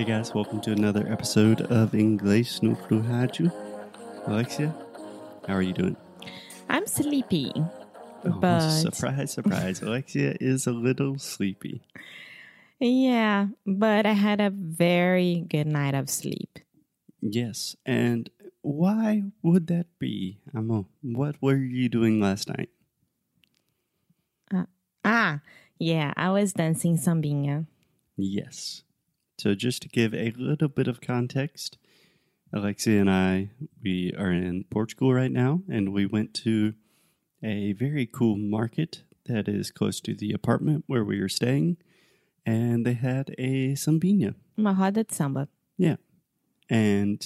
Hey guys, welcome to another episode of Inglês no Rádio. Alexia, how are you doing? I'm sleepy, Oh, but surprise, surprise. Alexia is a little sleepy. yeah, but I had a very good night of sleep. Yes, and why would that be? Amo, what were you doing last night? Ah, yeah, I was dancing sambinha. Yes. So just to give a little bit of context, Alexia and I, we are in Portugal right now, and we went to a very cool market that is close to the apartment where we are staying, and they had a sambinha. Uma roda de samba. Yeah. And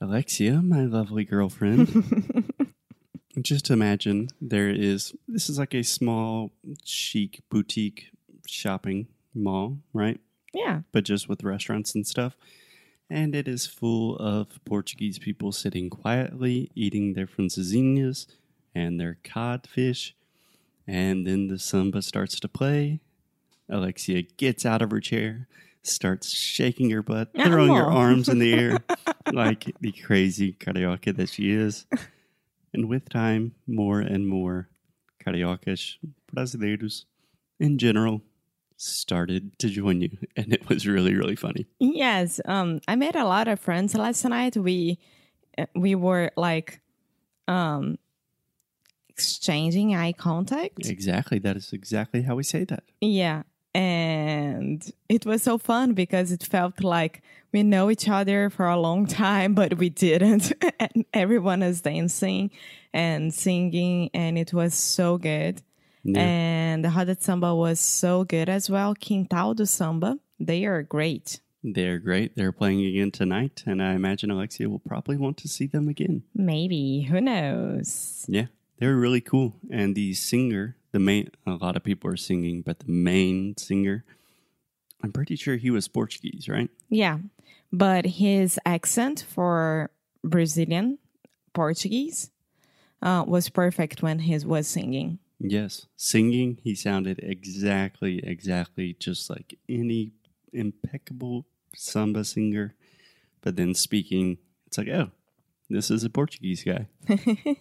Alexia, my lovely girlfriend, just imagine there is this is like a small chic boutique shopping mall, right? Yeah, But just with restaurants and stuff. And it is full of Portuguese people sitting quietly, eating their francesinhas and their codfish. And then the samba starts to play. Alexia gets out of her chair, starts shaking her butt, throwing her arms in the air like the crazy carioca that she is. And with time, more and more cariocas, brasileiros in general, started to join you. And it was really, really funny. yes. Um, I made a lot of friends last night. We uh, we were like, um, exchanging eye contact. Exactly. That is exactly how we say that. Yeah. And it was so fun because it felt like we know each other for a long time, but we didn't. and everyone is dancing and singing, and it was so good. Yeah. And the Roda Samba was so good as well. Quintal do Samba, they are great. They're great. They're playing again tonight. And I imagine Alexia will probably want to see them again. Maybe, who knows? Yeah. They're really cool. And the singer, the main, a lot of people are singing, but the main singer, I'm pretty sure he was Portuguese, right? Yeah. But his accent for Brazilian Portuguese uh, was perfect when he was singing. Yes. Singing, he sounded exactly, exactly just like any impeccable samba singer. But then speaking, it's like, oh, this is a Portuguese guy.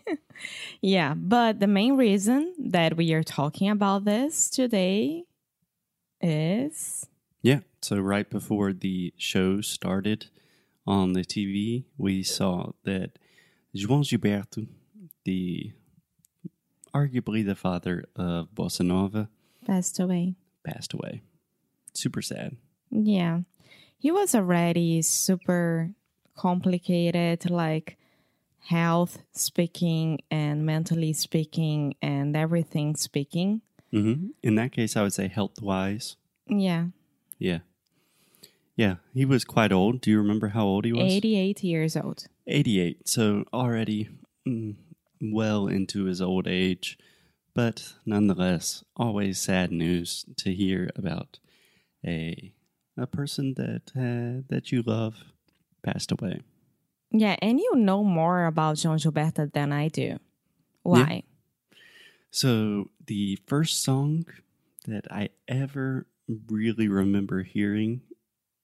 Yeah, but the main reason that we are talking about this today is Yeah. So right before the show started on the TV, we saw that João Gilberto, the arguably the father of bossa nova, passed away. passed away. Super sad. Yeah. He was already super complicated, like health speaking and mentally speaking and everything speaking. hmm In that case, I would say health wise. Yeah. Yeah. Yeah. He was quite old. Do you remember how old he was? 88 years old. 88. So already mm, well into his old age. But nonetheless, always sad news to hear about a a person that uh, that you love passed away. Yeah, and you know more about João Gilberto than I do. Why? So the first song that I ever really remember hearing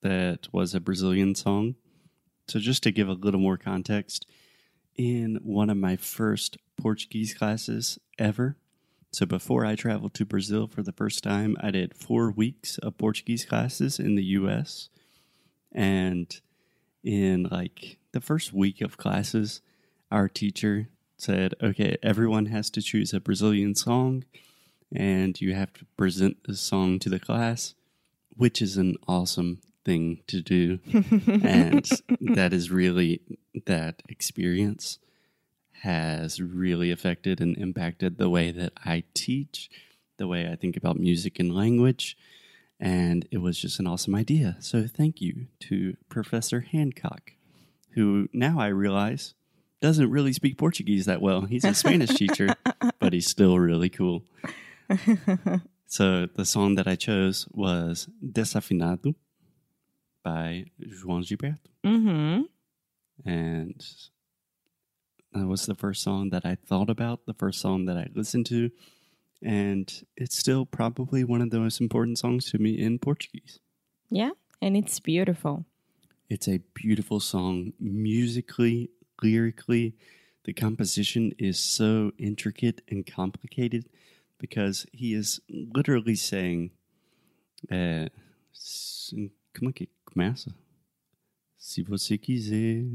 that was a Brazilian song. So just to give a little more context, in one of my first Portuguese classes ever. So before I traveled to Brazil for the first time, I did 4 weeks of Portuguese classes in the US. And in like the first week of classes, our teacher said, okay, everyone has to choose a Brazilian song and you have to present the song to the class, which is an awesome thing to do. and that is really, that experience has really affected and impacted the way that I teach, the way I think about music and language. And it was just an awesome idea. So thank you to Professor Hancock, who now I realize doesn't really speak Portuguese that well. He's a Spanish teacher, but he's still really cool. So the song that I chose was Desafinado by João Gilberto. Mm-hmm. And that was the first song that I thought about, the first song that I listened to. And it's still probably one of the most important songs to me in Portuguese. Yeah. And it's beautiful. It's a beautiful song musically, lyrically. The composition is so intricate and complicated because he is literally saying, uh, como é que começa? Se você quiser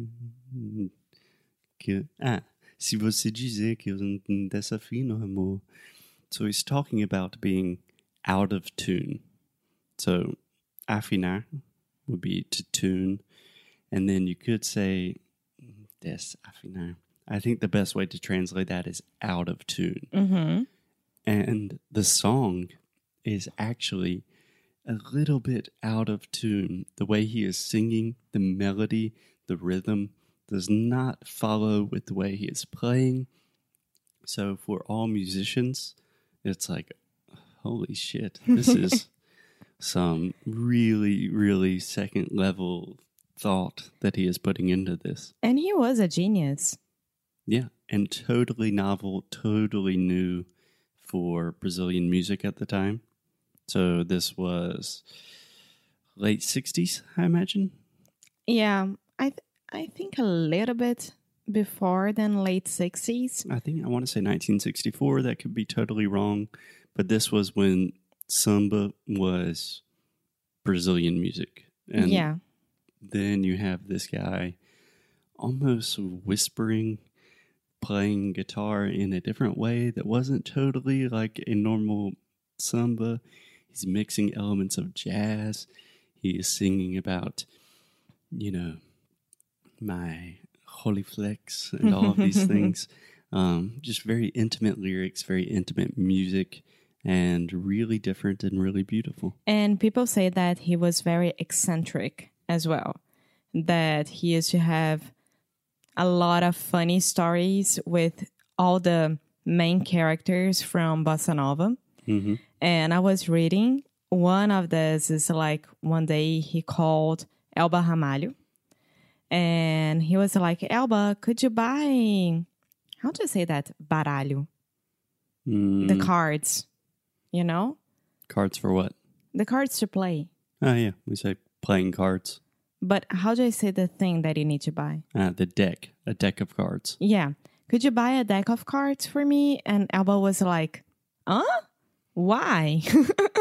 que ah, se você dizer que eu não desafino amor. So he's talking about being out of tune. So afinar would be to tune, and then you could say desafinar. I think the best way to translate that is out of tune. Mm-hmm. And the song is actually a little bit out of tune. The way he is singing, the melody, the rhythm does not follow with the way he is playing. So for all musicians, it's like, holy shit, this is some really, really second level thought that he is putting into this. And he was a genius. Yeah, and totally novel, totally new for Brazilian music at the time. So this was late 60s, I imagine. Yeah, I th- I think a little bit before than late 60s. I think I want to say 1964. That could be totally wrong, but this was when samba was Brazilian music. And yeah. then you have this guy almost whispering, playing guitar in a different way that wasn't totally like a normal samba. He's mixing elements of jazz. He is singing about, you know, my holy flex and all of these things. Um, just very intimate lyrics, very intimate music, and really different and really beautiful. And people say that he was very eccentric as well. That he used to have a lot of funny stories with all the main characters from Bossa Nova. Hmm And I was reading one of this is like one day he called Elba Ramalho and he was like, Elba, could you buy, how do you say that? Baralho, Mm, the cards, you know? cards for what? The cards to play. Oh, yeah. We say playing cards. But how do I say the thing that you need to buy? Ah, the deck, a deck of cards. Yeah. Could you buy a deck of cards for me? And Elba was like, huh? Why?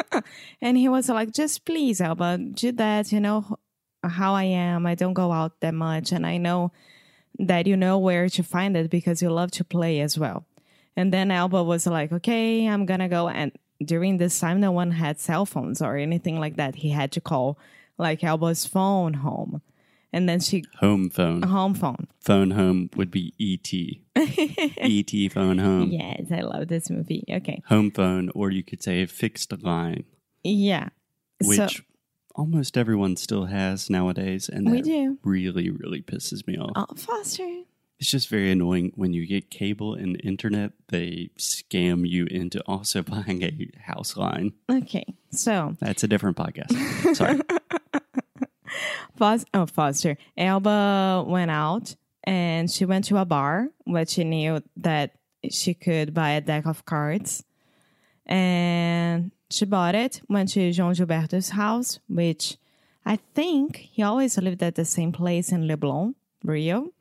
and he was like, just please, Elba, do that. You know how I am. I don't go out that much. And I know that you know where to find it because you love to play as well. And then Elba was like, okay, I'm going to go. And during this time, no one had cell phones or anything like that. He had to call like Elba's phone home. And then she, Home phone. home phone. Phone home would be E ET. ET phone home. Yes, I love this movie. Okay. Home phone, or you could say a fixed line, Yeah. which so almost everyone still has nowadays. And we do. really, really pisses me off. Oh, Foster. It's just very annoying when you get cable and internet, they scam you into also buying a house line. Okay. So That's a different podcast. Sorry. Fos- oh, Foster. Elba went out and she went to a bar where she knew that she could buy a deck of cards. And she bought it, went to João Gilberto's house, which I think he always lived at the same place in Leblon, Rio.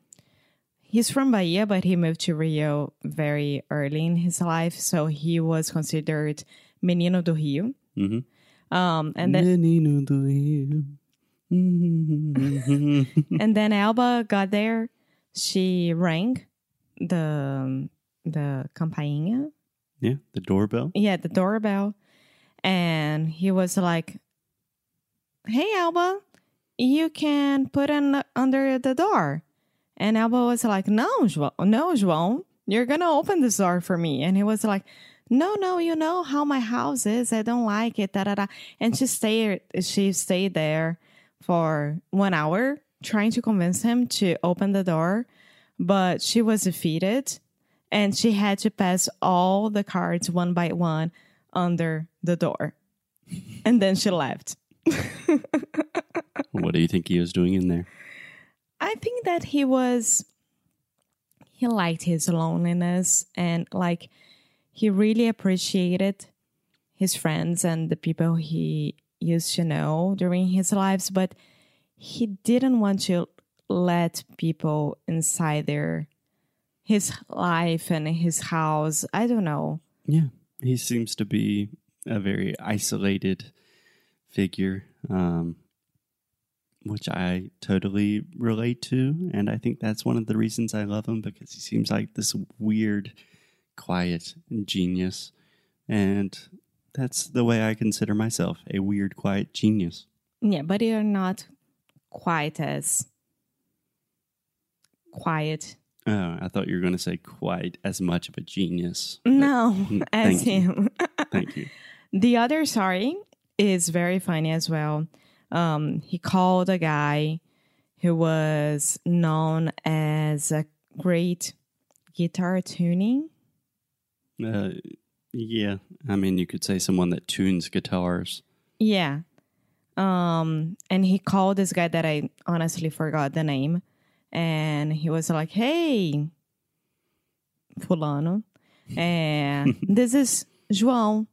He's from Bahia, but he moved to Rio very early in his life, so he was considered Menino do Rio. Mhm. Um, and then Menino do Rio. and then Alba got there. She rang the um, the campainha, yeah, the doorbell. yeah, the doorbell, and he was like, "Hey, Alba, you can put it under the door." And Alba was like, "No, João, no, João, you're gonna open this door for me." And he was like, "No, no, you know how my house is. I don't like it." Da da da. And she stayed. She stayed there for one hour trying to convince him to open the door, but she was defeated, and she had to pass all the cards one by one under the door, and then she left. What do you think he was doing in there? I think that he was he liked his loneliness and like he really appreciated his friends and the people he used to know during his lives, but he didn't want to let people inside their his life and his house. I don't know. Yeah, he seems to be a very isolated figure, um, which I totally relate to. And I think that's one of the reasons I love him because he seems like this weird, quiet genius. And that's the way I consider myself a weird, quiet genius. Yeah, but you're not quite as quiet. Oh, I thought you were going to say quite as much of a genius. No, as Thank you. him. Thank you. The other story is very funny as well. Um, he called a guy who was known as a great guitar tuning. Uh, yeah, I mean, you could say someone that tunes guitars. Yeah. Um, and he called this guy that I honestly forgot the name. And he was like, Hey, Fulano. And this is João.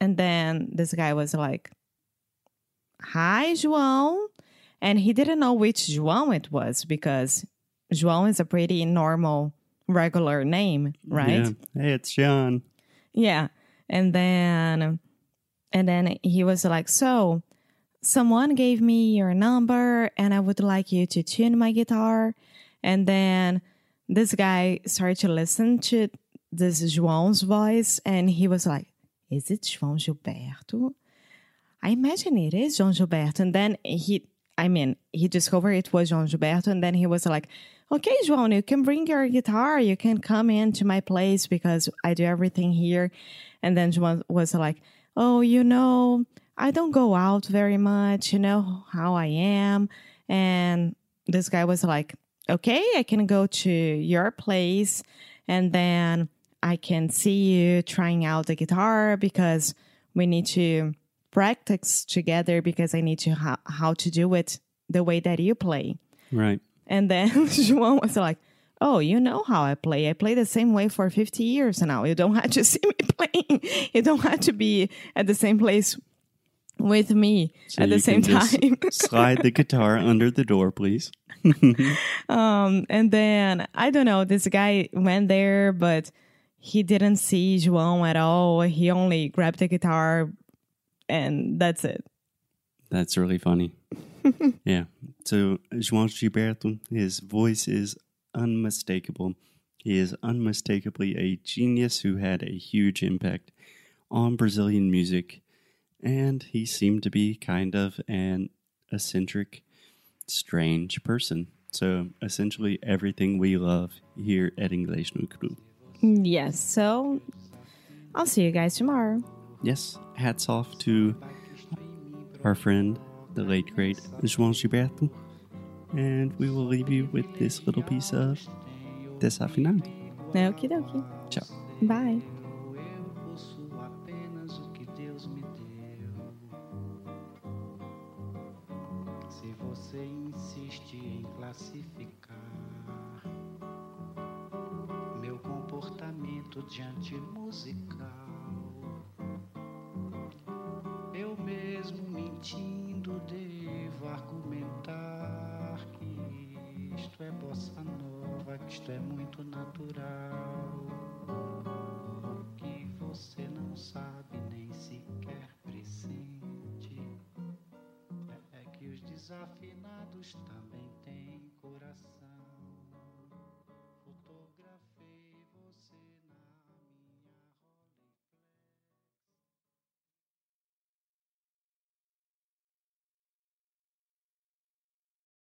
And then this guy was like, Hi, João. And he didn't know which João it was because João is a pretty normal, regular name, right? Yeah. Hey, it's John. Yeah. And then and then he was like, "So, someone gave me your number and I would like you to tune my guitar." And then this guy started to listen to this João's voice and he was like, "Is it João Gilberto?" I imagine it is João Gilberto. And then he I mean, he discovered it was João Gilberto and then he was like, okay, João, you can bring your guitar. You can come into my place because I do everything here. And then João was like, oh, you know, I don't go out very much. You know how I am. And this guy was like, okay, I can go to your place and then I can see you trying out the guitar because we need to practice together because I need to how, how to do it the way that you play. Right. And then João was like, Oh, you know how I play. I play the same way for 50 years now. You don't have to see me playing. You don't have to be at the same place with me So at the same time. slide the guitar under the door, please. um, and then I don't know, this guy went there, but he didn't see João at all. He only grabbed the guitar and that's it. That's really funny. yeah. So João Gilberto, his voice is unmistakable. He is unmistakably a genius who had a huge impact on Brazilian music, and he seemed to be kind of an eccentric, strange person. So essentially everything we love here at English no Cru. Yes, so I'll see you guys tomorrow. Yes, hats off to our friend, the late great João Gilberto. And we will leave you with this little piece of Desafinado. Okie dokie. Ciao. Bye. Eu ouço argumentar que isto é bossa nova, que isto é muito natural que você não sabe nem sequer pressente é que os desafinados também.